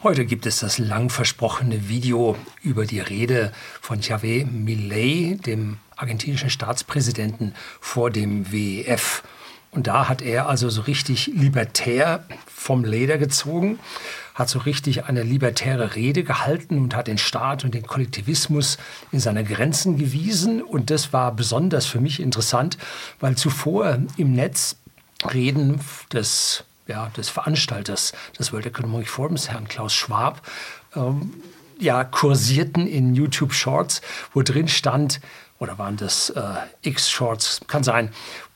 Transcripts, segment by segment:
Heute gibt es das lang versprochene Video über die Rede von Javier Milei, dem argentinischen Staatspräsidenten, vor dem WEF. Und da hat er also so richtig libertär vom Leder gezogen, hat so richtig eine libertäre Rede gehalten und hat den Staat und den Kollektivismus in seine Grenzen gewiesen. Und das war besonders für mich interessant, weil zuvor im Netz Reden des ja, des Veranstalters des World Economic Forums, Herrn Klaus Schwab, ähm, ja, kursierten in YouTube Shorts, wo drin stand, oder waren das äh, X-Shorts, kann sein,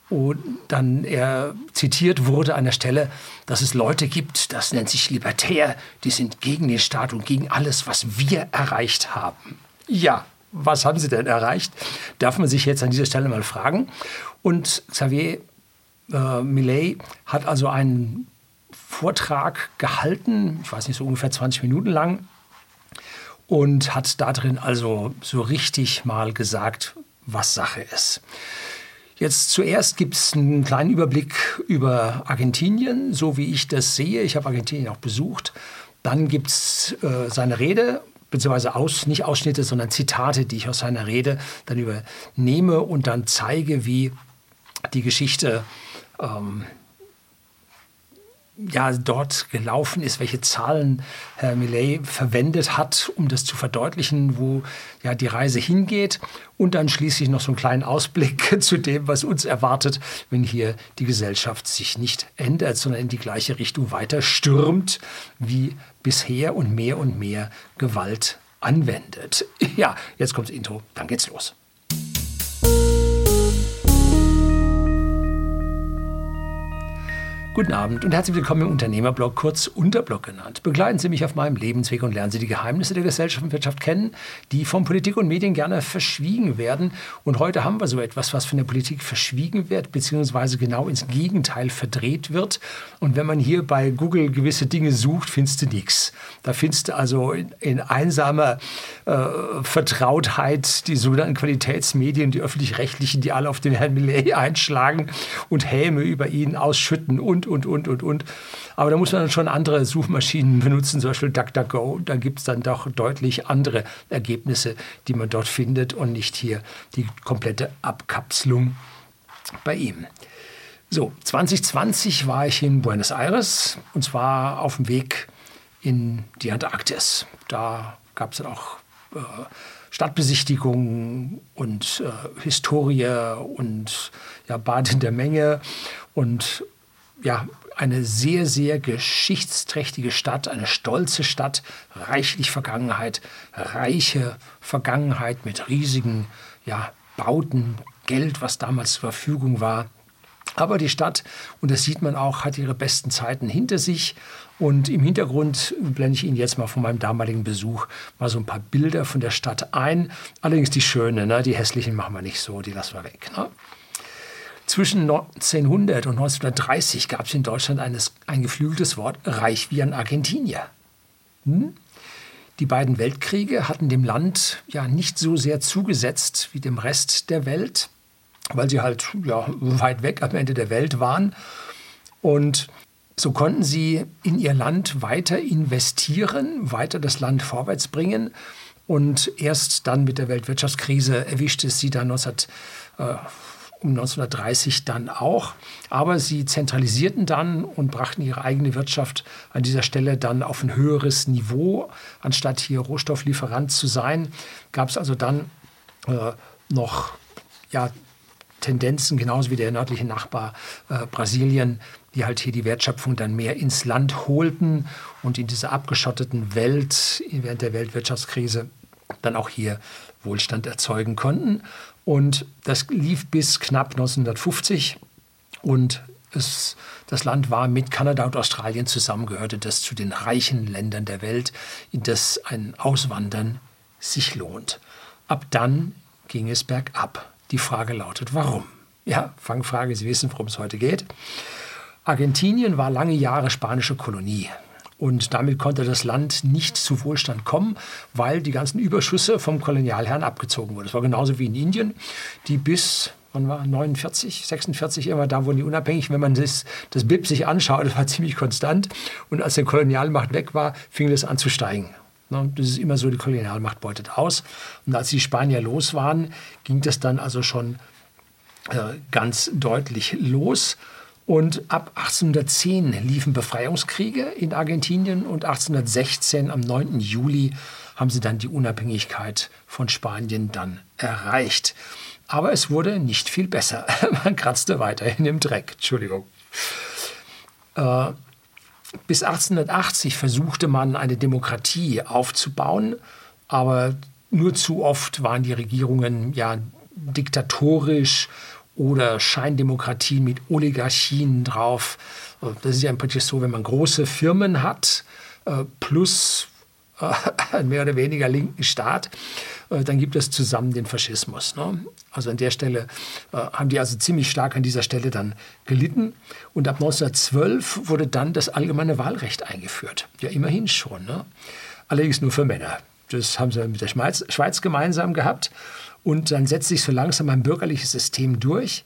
wo dann er zitiert wurde an der Stelle, dass es Leute gibt, das nennt sich Libertär, die sind gegen den Staat und gegen alles, was wir erreicht haben. Ja, was haben sie denn erreicht? Darf man sich jetzt an dieser Stelle mal fragen. Und Xavier äh, Millet hat also einen Vortrag gehalten, ich weiß nicht, so ungefähr 20 Minuten lang, und hat darin also so richtig mal gesagt, was Sache ist. Jetzt zuerst gibt es einen kleinen Überblick über Argentinien, so wie ich das sehe. Ich habe Argentinien auch besucht. Dann gibt es äh, seine Rede, beziehungsweise aus, nicht Ausschnitte, sondern Zitate, die ich aus seiner Rede dann übernehme und dann zeige, wie die Geschichte ähm, ja, dort gelaufen ist, welche Zahlen Herr Millet verwendet hat, um das zu verdeutlichen, wo ja die Reise hingeht. Und dann schließlich noch so einen kleinen Ausblick zu dem, was uns erwartet, wenn hier die Gesellschaft sich nicht ändert, sondern in die gleiche Richtung weiter stürmt wie bisher und mehr und mehr Gewalt anwendet. Ja, jetzt kommt das Intro, dann geht's los. Guten Abend und herzlich willkommen im Unternehmerblog, kurz Unterblog genannt. Begleiten Sie mich auf meinem Lebensweg und lernen Sie die Geheimnisse der Gesellschaft und Wirtschaft kennen, die von Politik und Medien gerne verschwiegen werden. Und heute haben wir so etwas, was von der Politik verschwiegen wird, beziehungsweise genau ins Gegenteil verdreht wird. Und wenn man hier bei Google gewisse Dinge sucht, findest du nichts. Da findest du also in, in einsamer äh, Vertrautheit die sogenannten Qualitätsmedien, die öffentlich-rechtlichen, die alle auf den Herrn Millet einschlagen und Häme über ihn ausschütten und und, und, und, und, Aber da muss man dann schon andere Suchmaschinen benutzen, zum Beispiel DuckDuckGo. Da gibt es dann doch deutlich andere Ergebnisse, die man dort findet und nicht hier die komplette Abkapselung bei ihm. So, 2020 war ich in Buenos Aires und zwar auf dem Weg in die Antarktis. Da gab es dann auch äh, Stadtbesichtigungen und äh, Historie und ja, Bad in der Menge und ja, eine sehr, sehr geschichtsträchtige Stadt, eine stolze Stadt, reichlich Vergangenheit, reiche Vergangenheit mit riesigen ja, Bauten, Geld, was damals zur Verfügung war. Aber die Stadt, und das sieht man auch, hat ihre besten Zeiten hinter sich. Und im Hintergrund blende ich Ihnen jetzt mal von meinem damaligen Besuch mal so ein paar Bilder von der Stadt ein. Allerdings die schönen, ne? die hässlichen machen wir nicht so, die lassen wir weg. Ne? Zwischen 1900 und 1930 gab es in Deutschland eines, ein geflügeltes Wort, reich wie ein Argentinier. Hm? Die beiden Weltkriege hatten dem Land ja nicht so sehr zugesetzt wie dem Rest der Welt, weil sie halt ja, weit weg am Ende der Welt waren. Und so konnten sie in ihr Land weiter investieren, weiter das Land vorwärts bringen. Und erst dann mit der Weltwirtschaftskrise erwischte es sie dann 19, äh, um 1930 dann auch. Aber sie zentralisierten dann und brachten ihre eigene Wirtschaft an dieser Stelle dann auf ein höheres Niveau. Anstatt hier Rohstofflieferant zu sein, gab es also dann äh, noch ja, Tendenzen, genauso wie der nördliche Nachbar äh, Brasilien, die halt hier die Wertschöpfung dann mehr ins Land holten und in dieser abgeschotteten Welt während der Weltwirtschaftskrise dann auch hier Wohlstand erzeugen konnten. Und das lief bis knapp 1950 und es, das Land war mit Kanada und Australien zusammengehörte das zu den reichen Ländern der Welt, in das ein Auswandern sich lohnt. Ab dann ging es bergab. Die Frage lautet, warum? Ja, Fangfrage, Sie wissen, worum es heute geht. Argentinien war lange Jahre spanische Kolonie. Und damit konnte das Land nicht zu Wohlstand kommen, weil die ganzen Überschüsse vom Kolonialherrn abgezogen wurden. Das war genauso wie in Indien, die bis wann war 49, 46, immer da wurden die unabhängig. Wenn man das, das BIP sich anschaut, das war ziemlich konstant. Und als die Kolonialmacht weg war, fing das an zu steigen. Ne, das ist immer so, die Kolonialmacht beutet aus. Und als die Spanier los waren, ging das dann also schon äh, ganz deutlich los. Und ab 1810 liefen Befreiungskriege in Argentinien und 1816 am 9. Juli haben sie dann die Unabhängigkeit von Spanien dann erreicht. Aber es wurde nicht viel besser. Man kratzte weiterhin im Dreck. Entschuldigung. Äh, bis 1880 versuchte man, eine Demokratie aufzubauen, aber nur zu oft waren die Regierungen ja diktatorisch oder Scheindemokratien mit Oligarchien drauf. Das ist ja im Prinzip so, wenn man große Firmen hat, äh, plus äh, einen mehr oder weniger linken Staat, äh, dann gibt es zusammen den Faschismus. Ne? Also an der Stelle haben die also ziemlich stark an dieser Stelle dann gelitten. Und ab 1912 wurde dann das allgemeine Wahlrecht eingeführt. Ja, immerhin schon. Ne? Allerdings nur für Männer. Das haben sie mit der Schweiz gemeinsam gehabt. Und dann setzt sich so langsam ein bürgerliches System durch.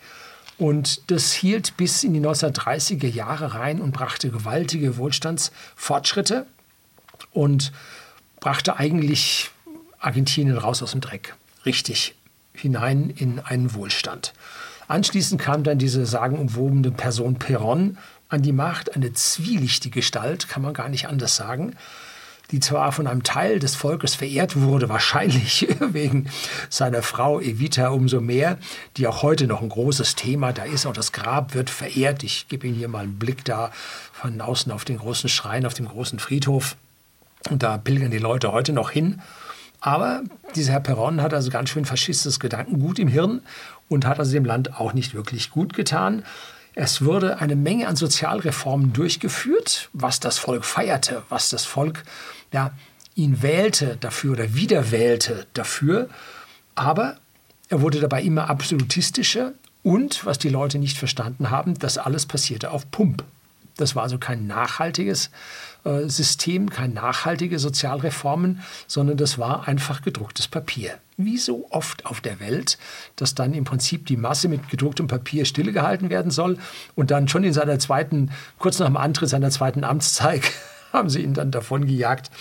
Und das hielt bis in die 1930er Jahre rein und brachte gewaltige Wohlstandsfortschritte und brachte eigentlich Argentinien raus aus dem Dreck. Richtig hinein in einen Wohlstand. Anschließend kam dann diese sagenumwobene Person Perón an die Macht, eine zwielichtige Gestalt, kann man gar nicht anders sagen die zwar von einem Teil des Volkes verehrt wurde, wahrscheinlich wegen seiner Frau Evita umso mehr, die auch heute noch ein großes Thema da ist. Auch das Grab wird verehrt. Ich gebe Ihnen hier mal einen Blick da von außen auf den großen Schrein, auf dem großen Friedhof. Und da pilgern die Leute heute noch hin. Aber dieser Herr Perron hat also ganz schön faschistisches Gedankengut im Hirn und hat also dem Land auch nicht wirklich gut getan. Es wurde eine Menge an Sozialreformen durchgeführt, was das Volk feierte, was das Volk ja, ihn wählte dafür oder wiederwählte dafür. Aber er wurde dabei immer absolutistischer und, was die Leute nicht verstanden haben, das alles passierte auf Pump. Das war also kein nachhaltiges äh, System, keine nachhaltige Sozialreformen, sondern das war einfach gedrucktes Papier. Wie so oft auf der Welt, dass dann im Prinzip die Masse mit gedrucktem Papier stillgehalten werden soll und dann schon in seiner zweiten, kurz nach dem Antritt seiner zweiten Amtszeit, haben sie ihn dann davon gejagt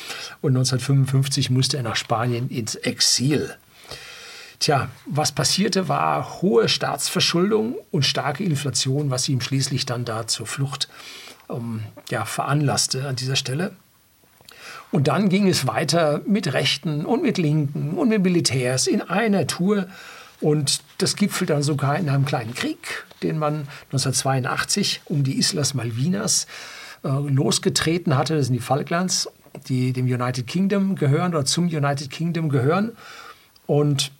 und 1955 musste er nach Spanien ins Exil. Tja, was passierte, war hohe Staatsverschuldung und starke Inflation, was ihm schließlich dann da zur Flucht ähm, ja, veranlasste an dieser Stelle. Und dann ging es weiter mit Rechten und mit Linken und mit Militärs in einer Tour. Und das gipfelt dann sogar in einem kleinen Krieg, den man 1982 um die Islas Malvinas äh, losgetreten hatte. Das sind die Falklands, die dem United Kingdom gehören oder zum United Kingdom gehören. Und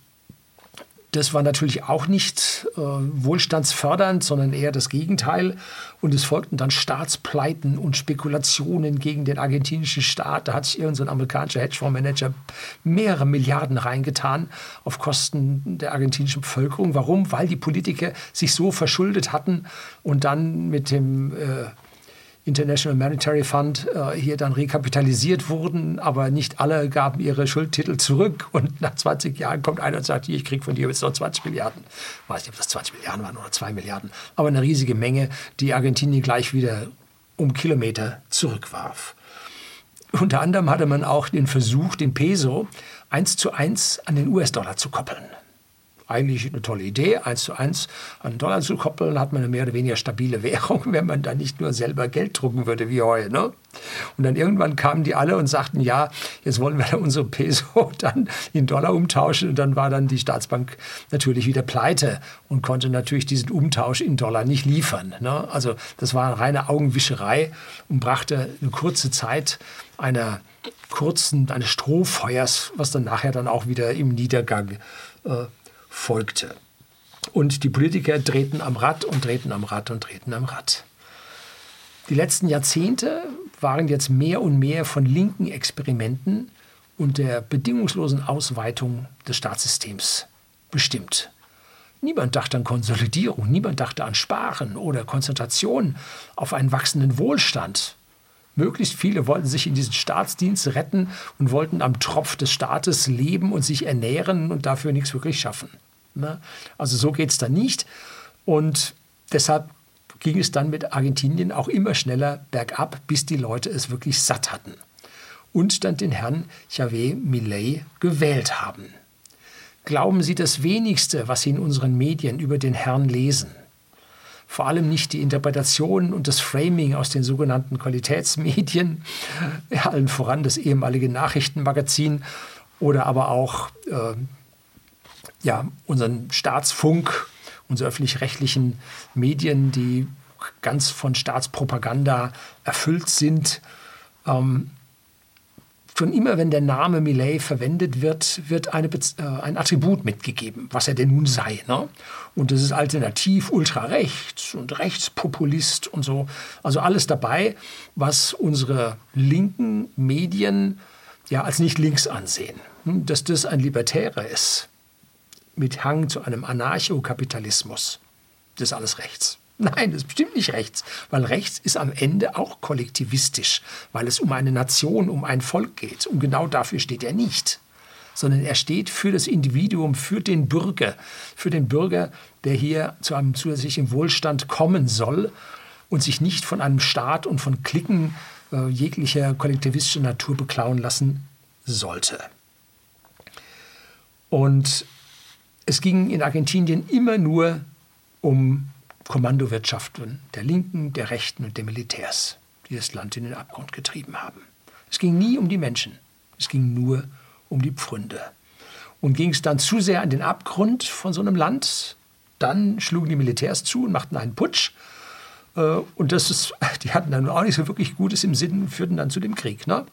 das war natürlich auch nicht äh, wohlstandsfördernd, sondern eher das Gegenteil. Und es folgten dann Staatspleiten und Spekulationen gegen den argentinischen Staat. Da hat sich irgendein so amerikanischer Hedgefondsmanager mehrere Milliarden reingetan auf Kosten der argentinischen Bevölkerung. Warum? Weil die Politiker sich so verschuldet hatten und dann mit dem äh, International Monetary Fund äh, hier dann rekapitalisiert wurden, aber nicht alle gaben ihre Schuldtitel zurück. Und nach 20 Jahren kommt einer und sagt, ich kriege von dir jetzt noch 20 Milliarden. Ich weiß nicht, ob das 20 Milliarden waren oder 2 Milliarden, aber eine riesige Menge, die Argentinien gleich wieder um Kilometer zurückwarf. Unter anderem hatte man auch den Versuch, den Peso eins zu eins an den US-Dollar zu koppeln eigentlich eine tolle Idee, eins zu eins an den Dollar zu koppeln, hat man eine mehr oder weniger stabile Währung, wenn man da nicht nur selber Geld drucken würde wie heute. Ne? Und dann irgendwann kamen die alle und sagten, ja, jetzt wollen wir unsere Peso dann in Dollar umtauschen. Und dann war dann die Staatsbank natürlich wieder pleite und konnte natürlich diesen Umtausch in Dollar nicht liefern. Ne? Also das war reine Augenwischerei und brachte eine kurze Zeit einer kurzen, eines Strohfeuers, was dann nachher dann auch wieder im Niedergang äh, folgte. Und die Politiker drehten am Rad und drehten am Rad und drehten am Rad. Die letzten Jahrzehnte waren jetzt mehr und mehr von linken Experimenten und der bedingungslosen Ausweitung des Staatssystems bestimmt. Niemand dachte an Konsolidierung, niemand dachte an Sparen oder Konzentration auf einen wachsenden Wohlstand. Möglichst viele wollten sich in diesen Staatsdienst retten und wollten am Tropf des Staates leben und sich ernähren und dafür nichts wirklich schaffen. Ne? Also so geht es dann nicht. Und deshalb ging es dann mit Argentinien auch immer schneller bergab, bis die Leute es wirklich satt hatten und dann den Herrn Javier Millet gewählt haben. Glauben Sie das wenigste, was Sie in unseren Medien über den Herrn lesen. Vor allem nicht die Interpretation und das Framing aus den sogenannten Qualitätsmedien, allen voran das ehemalige Nachrichtenmagazin oder aber auch äh, ja, unseren Staatsfunk, unsere öffentlich-rechtlichen Medien, die ganz von Staatspropaganda erfüllt sind. Ähm, schon immer, wenn der Name Millet verwendet wird, wird eine, äh, ein Attribut mitgegeben, was er denn nun sei. Ne? Und das ist alternativ ultrarechts und rechtspopulist und so. Also alles dabei, was unsere linken Medien ja als nicht links ansehen. Hm, dass das ein Libertärer ist, mit Hang zu einem Anarchokapitalismus, das ist alles rechts. Nein, das ist bestimmt nicht rechts, weil rechts ist am Ende auch kollektivistisch, weil es um eine Nation, um ein Volk geht. Und genau dafür steht er nicht, sondern er steht für das Individuum, für den Bürger, für den Bürger, der hier zu einem zusätzlichen Wohlstand kommen soll und sich nicht von einem Staat und von Klicken äh, jeglicher kollektivistischer Natur beklauen lassen sollte. Und es ging in Argentinien immer nur um Kommandowirtschaften der Linken, der Rechten und der Militärs, die das Land in den Abgrund getrieben haben. Es ging nie um die Menschen, es ging nur um die Pfründe. Und ging es dann zu sehr an den Abgrund von so einem Land, dann schlugen die Militärs zu und machten einen Putsch. Äh, und das ist, die hatten dann auch nicht so wirklich Gutes im Sinn und führten dann zu dem Krieg. Ne?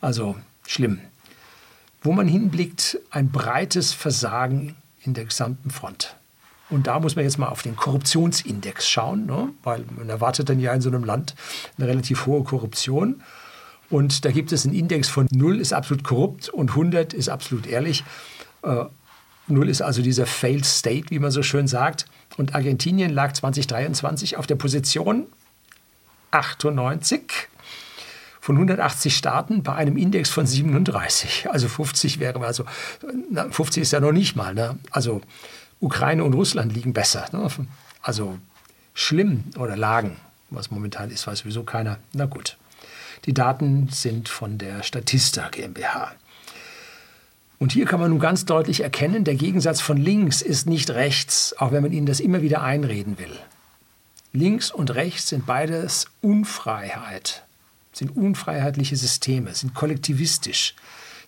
Also schlimm. Wo man hinblickt, ein breites Versagen in der gesamten Front. Und da muss man jetzt mal auf den Korruptionsindex schauen, ne? weil man erwartet dann ja in so einem Land eine relativ hohe Korruption. Und da gibt es einen Index von 0 ist absolut korrupt und 100 ist absolut ehrlich. Äh, 0 ist also dieser Failed State, wie man so schön sagt. Und Argentinien lag 2023 auf der Position 98 von 180 Staaten bei einem Index von 37. Also 50 wäre also 50 ist ja noch nicht mal. Ne? Also Ukraine und Russland liegen besser. Ne? Also schlimm oder lagen, was momentan ist, weiß sowieso keiner. Na gut. Die Daten sind von der Statista GmbH. Und hier kann man nun ganz deutlich erkennen, der Gegensatz von links ist nicht rechts, auch wenn man ihnen das immer wieder einreden will. Links und rechts sind beides Unfreiheit, sind unfreiheitliche Systeme, sind kollektivistisch.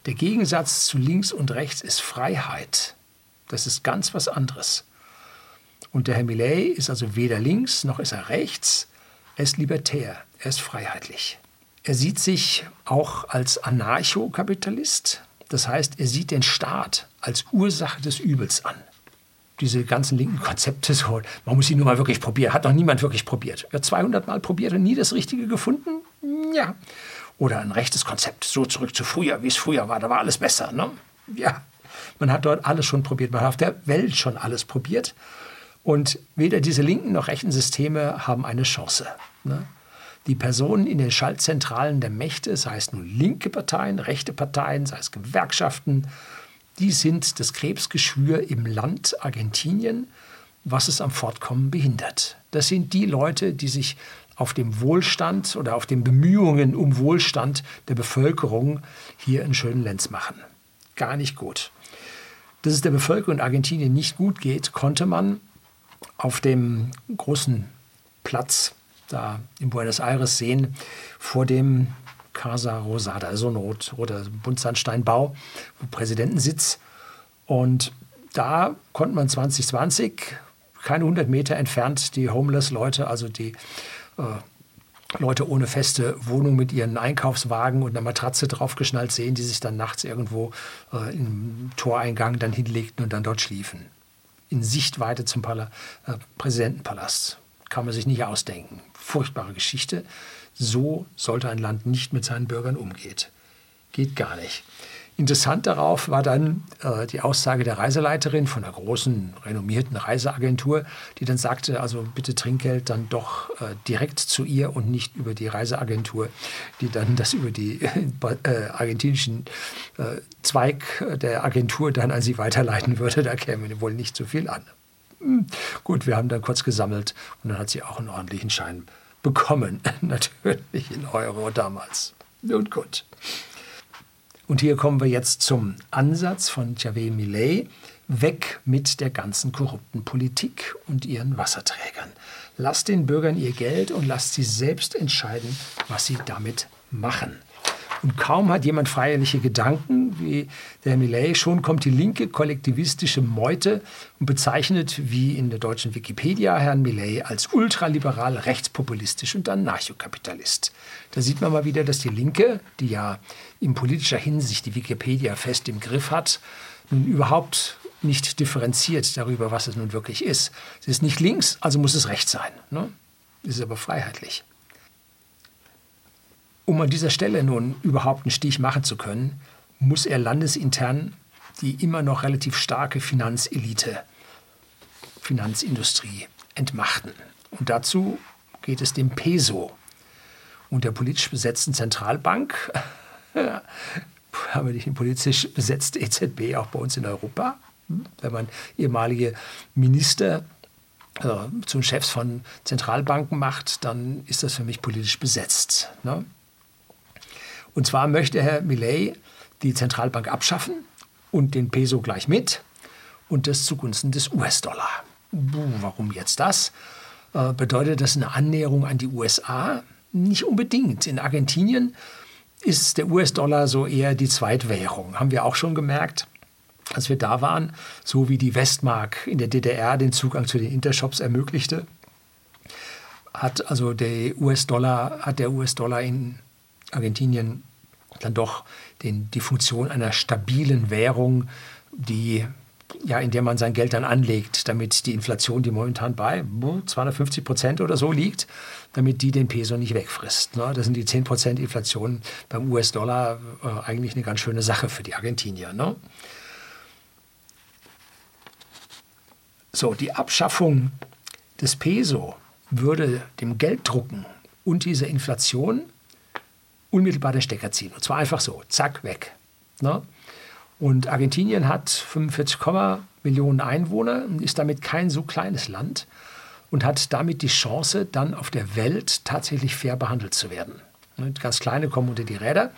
Der Gegensatz zu links und rechts ist Freiheit. Das ist ganz was anderes. Und der Herr Millet ist also weder links noch ist er rechts. Er ist libertär, er ist freiheitlich. Er sieht sich auch als Anarchokapitalist. Das heißt, er sieht den Staat als Ursache des Übels an. Diese ganzen linken Konzepte, so, man muss sie nur mal wirklich probieren. Hat noch niemand wirklich probiert. Er hat 200 Mal probiert und nie das Richtige gefunden? Ja. Oder ein rechtes Konzept, so zurück zu früher, wie es früher war, da war alles besser. Ne? Ja, man hat dort alles schon probiert, man hat auf der Welt schon alles probiert. Und weder diese linken noch rechten Systeme haben eine Chance. Ne? Die Personen in den Schaltzentralen der Mächte, sei es nun linke Parteien, rechte Parteien, sei es Gewerkschaften, die sind das Krebsgeschwür im Land Argentinien, was es am Fortkommen behindert. Das sind die Leute, die sich auf dem Wohlstand oder auf den Bemühungen um Wohlstand der Bevölkerung hier in schönen Lenz machen. Gar nicht gut dass es der Bevölkerung in Argentinien nicht gut geht, konnte man auf dem großen Platz da in Buenos Aires sehen, vor dem Casa Rosada, so ein rot, roter Buntsandsteinbau, Präsidentensitz. Und da konnte man 2020, keine 100 Meter entfernt, die Homeless-Leute, also die äh, Leute ohne feste Wohnung mit ihren Einkaufswagen und einer Matratze draufgeschnallt sehen, die sich dann nachts irgendwo äh, im Toreingang dann hinlegten und dann dort schliefen. In Sichtweite zum Pala äh, Präsidentenpalast. Kann man sich nicht ausdenken. Furchtbare Geschichte. So sollte ein Land nicht mit seinen Bürgern umgehen. Geht gar nicht. Interessant darauf war dann äh, die Aussage der Reiseleiterin von einer großen, renommierten Reiseagentur, die dann sagte, also bitte Trinkgeld dann doch äh, direkt zu ihr und nicht über die Reiseagentur, die dann das über die äh, argentinischen äh, Zweig der Agentur dann an sie weiterleiten würde. Da käme wohl nicht so viel an. Hm, gut, wir haben dann kurz gesammelt und dann hat sie auch einen ordentlichen Schein bekommen. Natürlich in Euro damals. Nun gut. Und hier kommen wir jetzt zum Ansatz von Javier Millet. Weg mit der ganzen korrupten Politik und ihren Wasserträgern. Lasst den Bürgern ihr Geld und lasst sie selbst entscheiden, was sie damit machen. Und kaum hat jemand feierliche Gedanken wie der Millet, schon kommt die linke kollektivistische Meute und bezeichnet, wie in der deutschen Wikipedia, Herrn Millet als ultraliberal, rechtspopulistisch und Anarchokapitalist. Da sieht man mal wieder, dass die Linke, die ja in politischer Hinsicht die Wikipedia fest im Griff hat, nun überhaupt nicht differenziert darüber, was es nun wirklich ist. Es ist nicht links, also muss es rechts sein. Ne? Es ist aber freiheitlich. Um an dieser Stelle nun überhaupt einen Stich machen zu können, muss er landesintern die immer noch relativ starke Finanzelite, Finanzindustrie entmachten. Und dazu geht es dem Peso und der politisch besetzten Zentralbank, aber nicht politisch besetzte EZB auch bei uns in Europa, wenn man ehemalige Minister äh, zum Chefs von Zentralbanken macht, dann ist das für mich politisch besetzt. Ne? Und zwar möchte Herr Millet die Zentralbank abschaffen und den Peso gleich mit und das zugunsten des US-Dollar. Warum jetzt das? Äh, bedeutet das eine Annäherung an die USA? Nicht unbedingt. In Argentinien ist der US-Dollar so eher die Zweitwährung. Haben wir auch schon gemerkt, als wir da waren, so wie die Westmark in der DDR den Zugang zu den Intershops ermöglichte, hat also der US-Dollar hat der US-Dollar in Argentinien dann doch den, die Funktion einer stabilen Währung, die ja, in der man sein Geld dann anlegt, damit die Inflation, die momentan bei 250 Prozent oder so liegt, damit die den Peso nicht wegfrisst. Ne? Das sind die 10 Prozent Inflation beim US-Dollar äh, eigentlich eine ganz schöne Sache für die Argentinier. Ne? So, die Abschaffung des Peso würde dem Gelddrucken und dieser Inflation unmittelbar den Stecker ziehen. Und zwar einfach so, zack, weg. Ne? Und Argentinien hat 45, Millionen Einwohner, ist damit kein so kleines Land und hat damit die Chance, dann auf der Welt tatsächlich fair behandelt zu werden. Ne, ganz kleine kommen unter die Räder,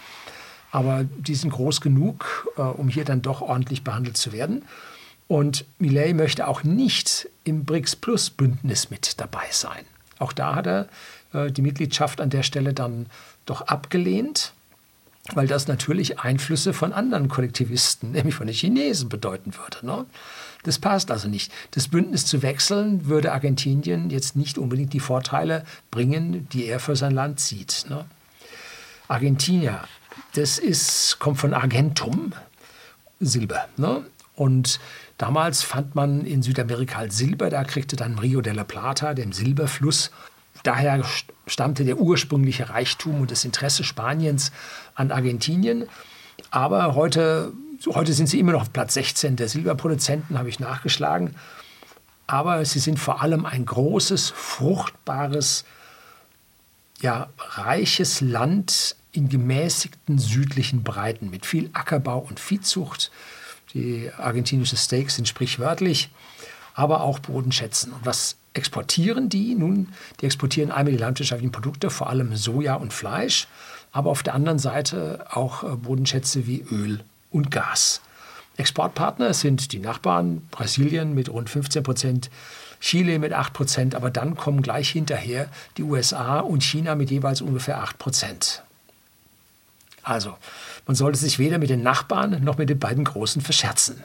aber die sind groß genug, äh, um hier dann doch ordentlich behandelt zu werden. Und Millet möchte auch nicht im BRICS Plus Bündnis mit dabei sein. Auch da hat er äh, die Mitgliedschaft an der Stelle dann doch abgelehnt, weil das natürlich Einflüsse von anderen Kollektivisten, nämlich von den Chinesen, bedeuten würde. Ne? Das passt also nicht. Das Bündnis zu wechseln würde Argentinien jetzt nicht unbedingt die Vorteile bringen, die er für sein Land sieht. Ne? Argentinier, das ist, kommt von Argentum, Silber. Ne? Und damals fand man in Südamerika halt Silber, da kriegte dann Rio de la Plata, dem Silberfluss, Daher stammte der ursprüngliche Reichtum und das Interesse Spaniens an Argentinien. Aber heute, heute sind sie immer noch auf Platz 16 der Silberproduzenten, habe ich nachgeschlagen. Aber sie sind vor allem ein großes, fruchtbares, ja, reiches Land in gemäßigten südlichen Breiten mit viel Ackerbau und Viehzucht. Die argentinischen Steaks sind sprichwörtlich, aber auch Bodenschätzen. Und was exportieren die nun, die exportieren einmal die landwirtschaftlichen Produkte, vor allem Soja und Fleisch, aber auf der anderen Seite auch äh, Bodenschätze wie Öl und Gas. Exportpartner sind die Nachbarn Brasilien mit rund 15 Prozent, Chile mit 8 Prozent, aber dann kommen gleich hinterher die USA und China mit jeweils ungefähr 8 Prozent. Also, man sollte sich weder mit den Nachbarn noch mit den beiden Großen verscherzen.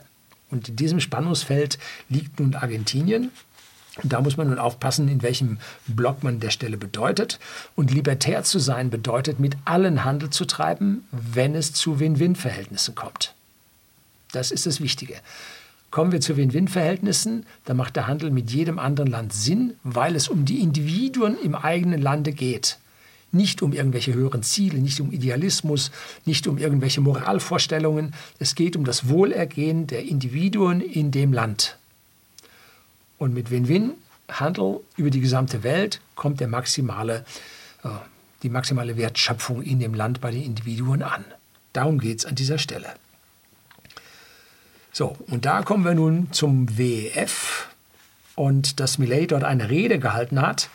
Und in diesem Spannungsfeld liegt nun Argentinien, und da muss man nun aufpassen, in welchem Block man der Stelle bedeutet. Und libertär zu sein bedeutet, mit allen Handel zu treiben, wenn es zu Win-Win-Verhältnissen kommt. Das ist das Wichtige. Kommen wir zu Win-Win-Verhältnissen, dann macht der Handel mit jedem anderen Land Sinn, weil es um die Individuen im eigenen Lande geht. Nicht um irgendwelche höheren Ziele, nicht um Idealismus, nicht um irgendwelche Moralvorstellungen. Es geht um das Wohlergehen der Individuen in dem Land. Und mit Win-Win-Handel über die gesamte Welt kommt der maximale, äh, die maximale Wertschöpfung in dem Land bei den Individuen an. Darum geht es an dieser Stelle. So, und da kommen wir nun zum WEF. Und dass Millet dort eine Rede gehalten hat,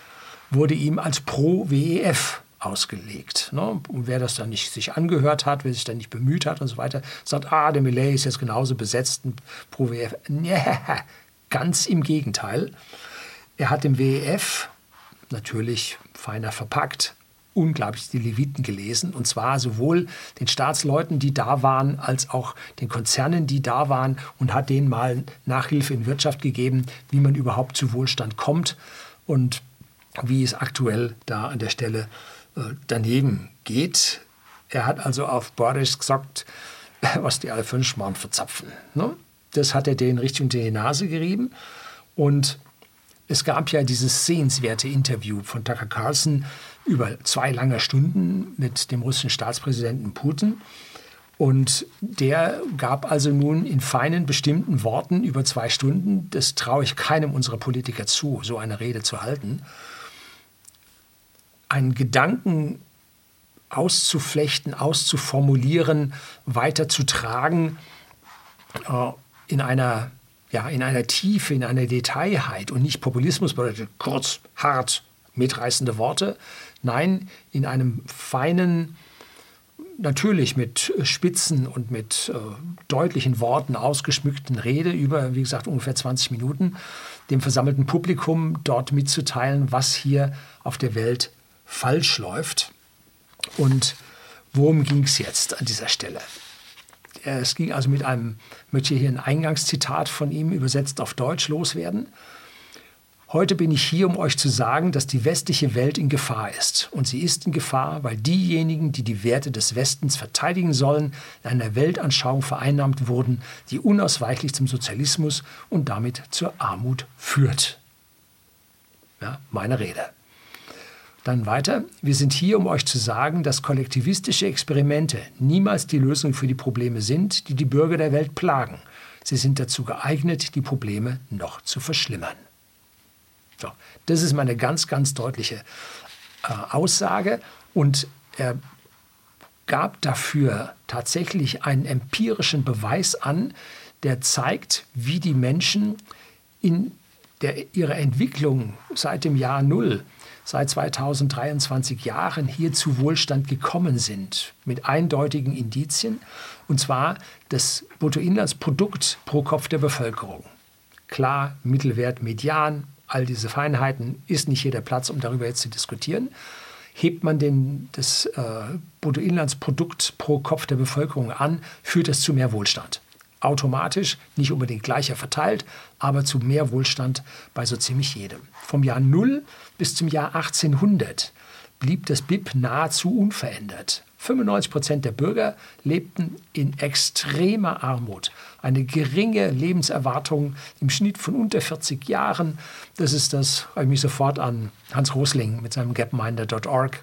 wurde ihm als Pro-WEF ausgelegt. Ne? Und wer das dann nicht sich angehört hat, wer sich dann nicht bemüht hat und so weiter, sagt, ah, der Millet ist jetzt genauso besetzt, Pro-WEF. Nee, ganz im Gegenteil. Er hat dem WEF natürlich feiner verpackt unglaublich die Leviten gelesen. Und zwar sowohl den Staatsleuten, die da waren, als auch den Konzernen, die da waren und hat denen mal Nachhilfe in Wirtschaft gegeben, wie man überhaupt zu Wohlstand kommt und wie es aktuell da an der Stelle äh, daneben geht. Er hat also auf Boris gesagt, was die alle fünf Schmarrn verzapfen. Ne? Das hat er denen richtig unter die Nase gerieben. Und es gab ja dieses sehenswerte Interview von Tucker Carlson über zwei lange Stunden mit dem russischen Staatspräsidenten Putin. Und der gab also nun in feinen, bestimmten Worten über zwei Stunden, das traue ich keinem unserer Politiker zu, so eine Rede zu halten, einen Gedanken auszuflechten, auszuformulieren, weiterzutragen äh, in einer ja, in einer Tiefe, in einer Detailheit und nicht Populismus bedeutet kurz, hart, mitreißende Worte. Nein, in einem feinen, natürlich mit Spitzen und mit äh, deutlichen Worten ausgeschmückten Rede über, wie gesagt, ungefähr 20 Minuten, dem versammelten Publikum dort mitzuteilen, was hier auf der Welt falsch läuft. Und worum ging es jetzt an dieser Stelle? Es ging also mit einem, möchte hier ein Eingangszitat von ihm übersetzt auf Deutsch loswerden. Heute bin ich hier, um euch zu sagen, dass die westliche Welt in Gefahr ist. Und sie ist in Gefahr, weil diejenigen, die die Werte des Westens verteidigen sollen, in einer Weltanschauung vereinnahmt wurden, die unausweichlich zum Sozialismus und damit zur Armut führt. Ja, meine Rede. Dann weiter, wir sind hier, um euch zu sagen, dass kollektivistische Experimente niemals die Lösung für die Probleme sind, die die Bürger der Welt plagen. Sie sind dazu geeignet, die Probleme noch zu verschlimmern. So, das ist meine ganz, ganz deutliche äh, Aussage und er gab dafür tatsächlich einen empirischen Beweis an, der zeigt, wie die Menschen in der, ihrer Entwicklung seit dem Jahr Null seit 2023 Jahren hier zu Wohlstand gekommen sind, mit eindeutigen Indizien, und zwar das Bruttoinlandsprodukt pro Kopf der Bevölkerung. Klar, Mittelwert, Median, all diese Feinheiten ist nicht hier der Platz, um darüber jetzt zu diskutieren. Hebt man den, das äh, Bruttoinlandsprodukt pro Kopf der Bevölkerung an, führt das zu mehr Wohlstand automatisch, nicht unbedingt gleicher verteilt, aber zu mehr Wohlstand bei so ziemlich jedem. Vom Jahr 0 bis zum Jahr 1800 blieb das BIP nahezu unverändert. 95 Prozent der Bürger lebten in extremer Armut. Eine geringe Lebenserwartung im Schnitt von unter 40 Jahren. Das ist das, habe ich mich sofort an Hans Rosling mit seinem gapminder.org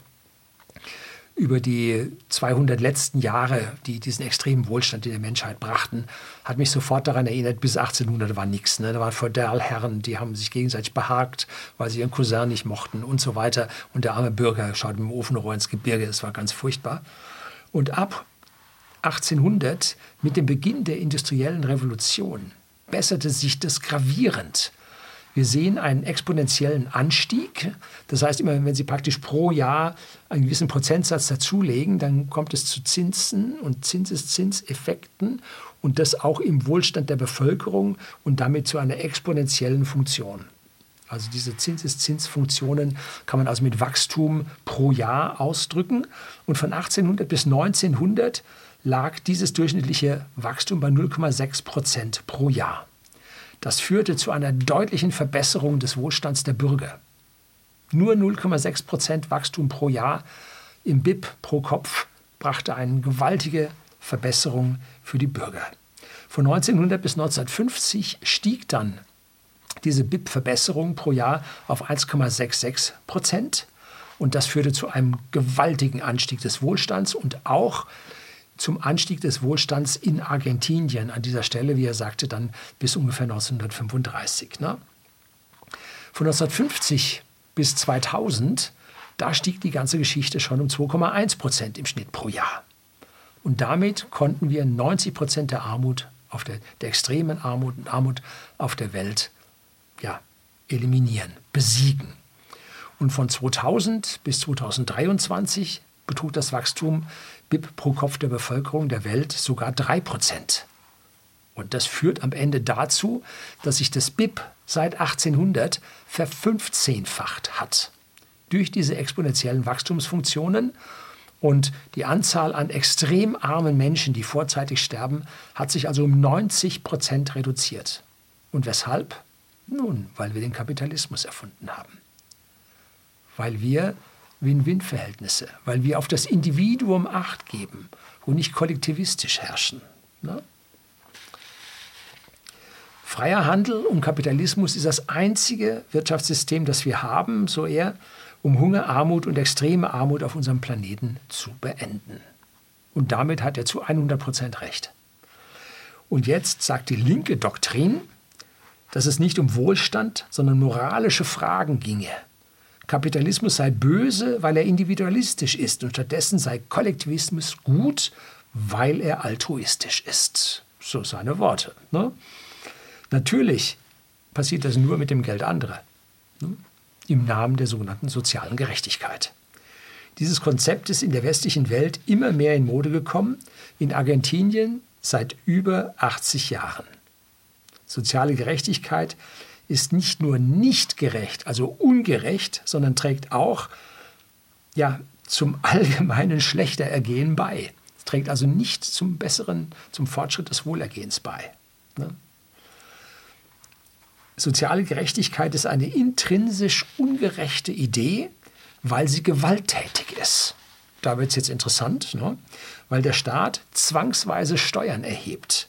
über die 200 letzten Jahre, die diesen extremen Wohlstand in der Menschheit brachten, hat mich sofort daran erinnert, bis 1800 war nichts. Ne? Da waren Feudalherren, die haben sich gegenseitig behagt, weil sie ihren Cousin nicht mochten und so weiter. Und der arme Bürger schaut mit dem Ofenrohr ins Gebirge, das war ganz furchtbar. Und ab 1800, mit dem Beginn der industriellen Revolution, besserte sich das gravierend. Wir sehen einen exponentiellen Anstieg. Das heißt, immer wenn Sie praktisch pro Jahr einen gewissen Prozentsatz dazulegen, dann kommt es zu Zinsen und Zinseszinseffekten und das auch im Wohlstand der Bevölkerung und damit zu einer exponentiellen Funktion. Also diese Zinseszinsfunktionen kann man also mit Wachstum pro Jahr ausdrücken. Und von 1800 bis 1900 lag dieses durchschnittliche Wachstum bei 0,6 Prozent pro Jahr. Das führte zu einer deutlichen Verbesserung des Wohlstands der Bürger. Nur 0,6 Prozent Wachstum pro Jahr im BIP pro Kopf brachte eine gewaltige Verbesserung für die Bürger. Von 1900 bis 1950 stieg dann diese BIP-Verbesserung pro Jahr auf 1,66 Prozent. Und das führte zu einem gewaltigen Anstieg des Wohlstands und auch zum Anstieg des Wohlstands in Argentinien an dieser Stelle, wie er sagte, dann bis ungefähr 1935. Ne? Von 1950 bis 2000, da stieg die ganze Geschichte schon um 2,1 Prozent im Schnitt pro Jahr. Und damit konnten wir 90 Prozent der Armut, auf der, der extremen Armut und Armut auf der Welt ja, eliminieren, besiegen. Und von 2000 bis 2023 betrug das Wachstum BIP pro Kopf der Bevölkerung der Welt sogar 3 Prozent. Und das führt am Ende dazu, dass sich das BIP seit 1800 verfünfzehnfacht hat. Durch diese exponentiellen Wachstumsfunktionen und die Anzahl an extrem armen Menschen, die vorzeitig sterben, hat sich also um 90 Prozent reduziert. Und weshalb? Nun, weil wir den Kapitalismus erfunden haben. Weil wir Win-Win-Verhältnisse, weil wir auf das Individuum Acht geben und nicht kollektivistisch herrschen. Ne? Freier Handel und Kapitalismus ist das einzige Wirtschaftssystem, das wir haben, so er, um Hunger, Armut und extreme Armut auf unserem Planeten zu beenden. Und damit hat er zu 100 Prozent recht. Und jetzt sagt die linke Doktrin, dass es nicht um Wohlstand, sondern moralische Fragen ginge. Kapitalismus sei böse, weil er individualistisch ist und stattdessen sei Kollektivismus gut, weil er altruistisch ist. So seine Worte. Ne? Natürlich passiert das nur mit dem Geld anderer. Ne? Im Namen der sogenannten sozialen Gerechtigkeit. Dieses Konzept ist in der westlichen Welt immer mehr in Mode gekommen, in Argentinien seit über 80 Jahren. Soziale Gerechtigkeit ist nicht nur nicht gerecht, also ungerecht, sondern trägt auch ja, zum allgemeinen Schlechterergehen bei. Es trägt also nicht zum besseren, zum Fortschritt des Wohlergehens bei. Ne? Soziale Gerechtigkeit ist eine intrinsisch ungerechte Idee, weil sie gewalttätig ist. Da wird es jetzt interessant, ne? weil der Staat zwangsweise Steuern erhebt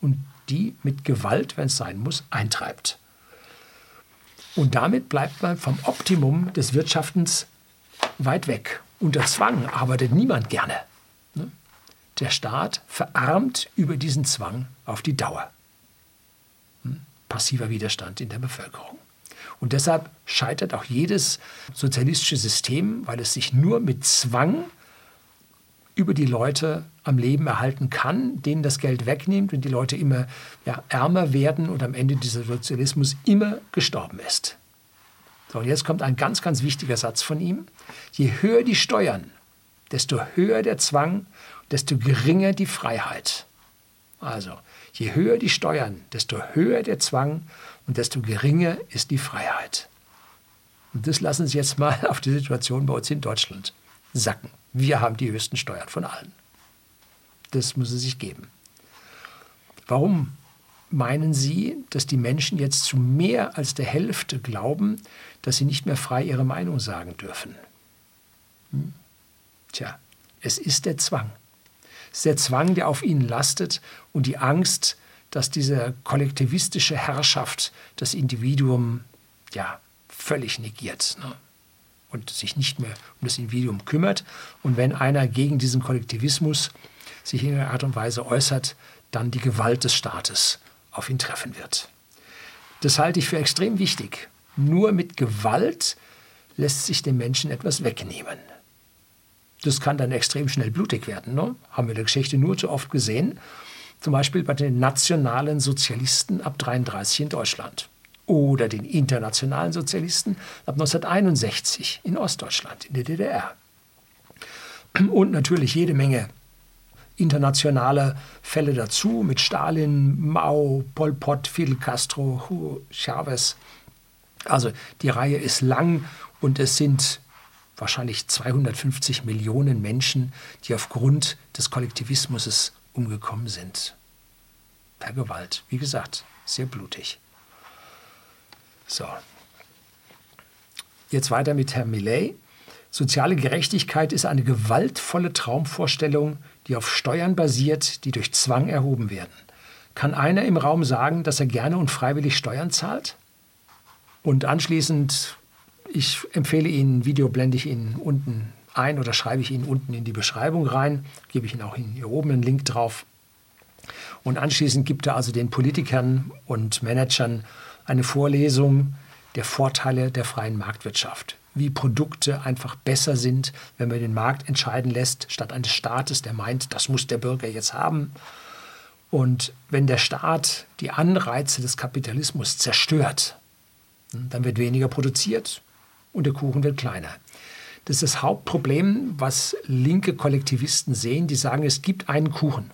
und die mit Gewalt, wenn es sein muss, eintreibt. Und damit bleibt man vom Optimum des Wirtschaftens weit weg. Unter Zwang arbeitet niemand gerne. Ne? Der Staat verarmt über diesen Zwang auf die Dauer. Hm? Passiver Widerstand in der Bevölkerung. Und deshalb scheitert auch jedes sozialistische System, weil es sich nur mit Zwang über die Leute am Leben erhalten kann, denen das Geld wegnimmt und die Leute immer ja, ärmer werden und am Ende dieser Sozialismus immer gestorben ist. So, und jetzt kommt ein ganz, ganz wichtiger Satz von ihm. Je höher die Steuern, desto höher der Zwang, desto geringer die Freiheit. Also, je höher die Steuern, desto höher der Zwang und desto geringer ist die Freiheit. Und das lassen Sie jetzt mal auf die Situation bei uns in Deutschland sacken. Wir haben die höchsten Steuern von allen. Das muss es sich geben. Warum meinen Sie, dass die Menschen jetzt zu mehr als der Hälfte glauben, dass sie nicht mehr frei ihre Meinung sagen dürfen? Hm? Tja, es ist der Zwang. Es ist der Zwang, der auf ihnen lastet und die Angst, dass diese kollektivistische Herrschaft das Individuum ja, völlig negiert. Ne? Und sich nicht mehr um das Individuum kümmert. Und wenn einer gegen diesen Kollektivismus sich in einer Art und Weise äußert, dann die Gewalt des Staates auf ihn treffen wird. Das halte ich für extrem wichtig. Nur mit Gewalt lässt sich dem Menschen etwas wegnehmen. Das kann dann extrem schnell blutig werden. Ne? Haben wir in der Geschichte nur zu oft gesehen. Zum Beispiel bei den nationalen Sozialisten ab 33 in Deutschland oder den internationalen Sozialisten ab 1961 in Ostdeutschland, in der DDR. Und natürlich jede Menge internationale Fälle dazu mit Stalin, Mao, Pol Pot, Fidel Castro, Hugo Chavez. Also die Reihe ist lang und es sind wahrscheinlich 250 Millionen Menschen, die aufgrund des Kollektivismus umgekommen sind. Per Gewalt. Wie gesagt, sehr blutig. So. Jetzt weiter mit Herrn Millet. Soziale Gerechtigkeit ist eine gewaltvolle Traumvorstellung, die auf Steuern basiert, die durch Zwang erhoben werden. Kann einer im Raum sagen, dass er gerne und freiwillig Steuern zahlt? Und anschließend ich empfehle Ihnen, Video blende ich Ihnen unten ein oder schreibe ich Ihnen unten in die Beschreibung rein, gebe ich Ihnen auch hier oben einen Link drauf. Und anschließend gibt er also den Politikern und Managern eine Vorlesung der Vorteile der freien Marktwirtschaft. Wie Produkte einfach besser sind, wenn man den Markt entscheiden lässt, statt eines Staates, der meint, das muss der Bürger jetzt haben. Und wenn der Staat die Anreize des Kapitalismus zerstört, dann wird weniger produziert und der Kuchen wird kleiner. Das ist das Hauptproblem, was linke Kollektivisten sehen. Die sagen, es gibt einen Kuchen.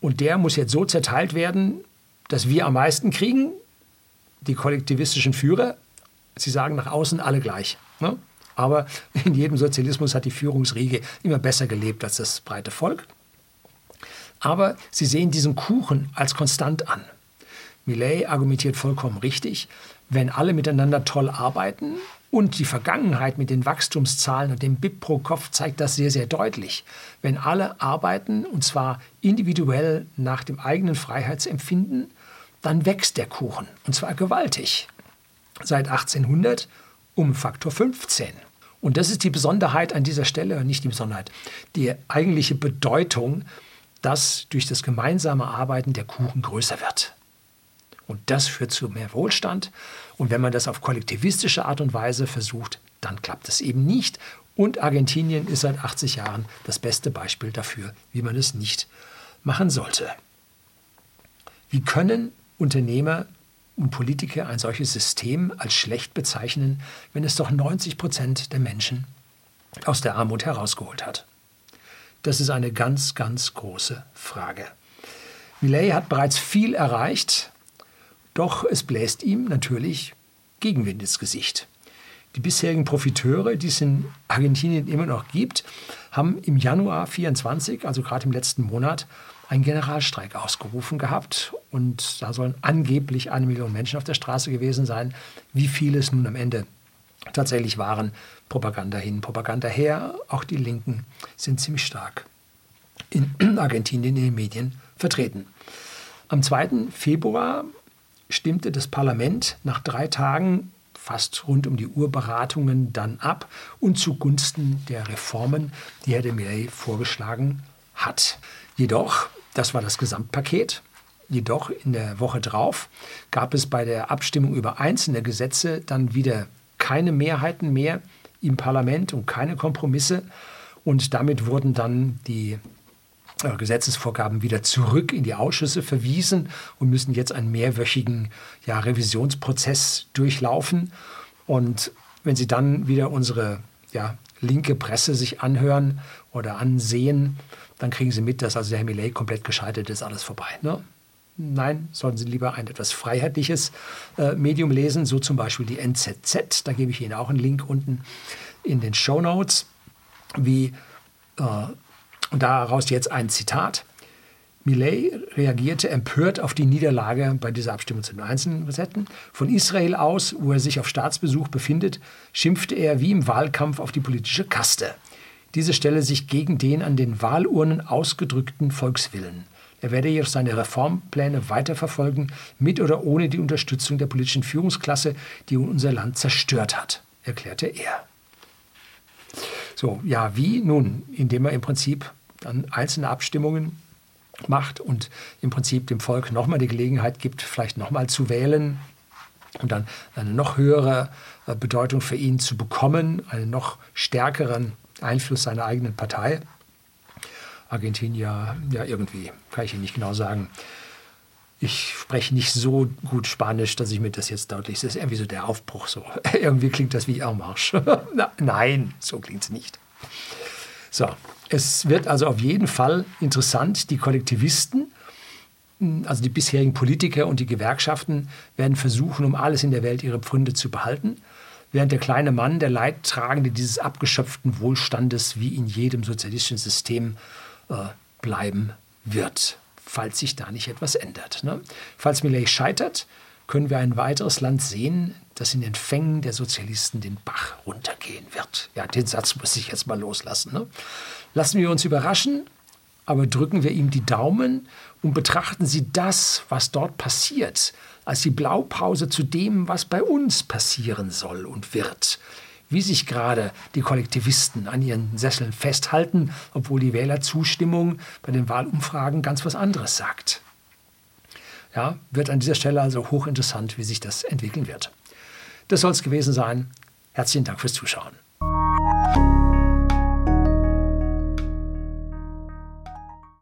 Und der muss jetzt so zerteilt werden, dass wir am meisten kriegen, die kollektivistischen Führer. Sie sagen nach außen alle gleich. Ne? Aber in jedem Sozialismus hat die Führungsriege immer besser gelebt als das breite Volk. Aber sie sehen diesen Kuchen als konstant an. Millet argumentiert vollkommen richtig. Wenn alle miteinander toll arbeiten, und die Vergangenheit mit den Wachstumszahlen und dem BIP pro Kopf zeigt das sehr, sehr deutlich. Wenn alle arbeiten, und zwar individuell nach dem eigenen Freiheitsempfinden, dann wächst der Kuchen, und zwar gewaltig. Seit 1800 um Faktor 15. Und das ist die Besonderheit an dieser Stelle, nicht die Besonderheit, die eigentliche Bedeutung, dass durch das gemeinsame Arbeiten der Kuchen größer wird. Und das führt zu mehr Wohlstand. Und wenn man das auf kollektivistische Art und Weise versucht, dann klappt es eben nicht. Und Argentinien ist seit 80 Jahren das beste Beispiel dafür, wie man es nicht machen sollte. Wie können Unternehmer und Politiker ein solches System als schlecht bezeichnen, wenn es doch 90 Prozent der Menschen aus der Armut herausgeholt hat? Das ist eine ganz, ganz große Frage. Millet hat bereits viel erreicht, doch es bläst ihm natürlich Gegenwind ins Gesicht. Die bisherigen Profiteure, die es in Argentinien immer noch gibt, haben im Januar 24, also gerade im letzten Monat, einen Generalstreik ausgerufen gehabt. Und da sollen angeblich eine Million Menschen auf der Straße gewesen sein. Wie viele es nun am Ende tatsächlich waren, Propaganda hin, Propaganda her. Auch die Linken sind ziemlich stark in Argentinien in den Medien vertreten. Am 2. Februar stimmte das Parlament nach drei Tagen fast rund um die Urberatungen dann ab und zugunsten der Reformen, die Herr de Millet vorgeschlagen hat. Jedoch, das war das Gesamtpaket, jedoch in der Woche drauf gab es bei der Abstimmung über einzelne Gesetze dann wieder keine Mehrheiten mehr im Parlament und keine Kompromisse und damit wurden dann die äh, Gesetzesvorgaben wieder zurück in die Ausschüsse verwiesen und müssen jetzt einen mehrwöchigen ja, Revisionsprozess durchlaufen. Und wenn Sie dann wieder unsere ja, linke Presse sich anhören oder ansehen, dann kriegen Sie mit, dass also der Herr Millet komplett gescheitert ist, alles vorbei. Ne? Nein, sollten Sie lieber ein etwas freiheitliches äh, Medium lesen, so zum Beispiel die NZZ. Da gebe ich Ihnen auch einen Link unten in den Show Notes, wie äh, daraus jetzt ein Zitat. Millet reagierte empört auf die Niederlage bei dieser Abstimmung zu den einzelnen Gesetzen. Von Israel aus, wo er sich auf Staatsbesuch befindet, schimpfte er wie im Wahlkampf auf die politische Kaste. Diese stelle sich gegen den an den Wahlurnen ausgedrückten Volkswillen. Er werde jedoch seine Reformpläne weiterverfolgen, mit oder ohne die Unterstützung der politischen Führungsklasse, die unser Land zerstört hat, erklärte er. So, ja, wie? Nun, indem er im Prinzip dann einzelne Abstimmungen macht und im Prinzip dem Volk nochmal die Gelegenheit gibt, vielleicht nochmal zu wählen und dann eine noch höhere äh, Bedeutung für ihn zu bekommen, einen noch stärkeren Einfluss seiner eigenen Partei. Argentinier, ja, irgendwie, kann ich Ihnen nicht genau sagen. Ich spreche nicht so gut Spanisch, dass ich mir das jetzt deutlich. Es ist irgendwie so der Aufbruch. So. irgendwie klingt das wie En Marche. Nein, so klingt es nicht. So, es wird also auf jeden Fall interessant, die Kollektivisten, also die bisherigen Politiker und die Gewerkschaften werden versuchen, um alles in der Welt ihre Pfründe zu behalten, während der kleine Mann, der Leidtragende dieses abgeschöpften Wohlstandes wie in jedem sozialistischen System bleiben wird, falls sich da nicht etwas ändert. Ne? Falls Millet scheitert, können wir ein weiteres Land sehen, das in den Fängen der Sozialisten den Bach runtergehen wird. Ja, den Satz muss ich jetzt mal loslassen. Ne? Lassen wir uns überraschen. aber drücken wir ihm die Daumen und betrachten Sie das, was dort passiert, als die Blaupause zu dem, was bei uns passieren soll und wird. Wie sich gerade die Kollektivisten an ihren Sesseln festhalten, obwohl die Wählerzustimmung bei den Wahlumfragen ganz was anderes sagt. Ja, wird an dieser Stelle also hochinteressant, wie sich das entwickeln wird. Das soll es gewesen sein. Herzlichen Dank fürs Zuschauen.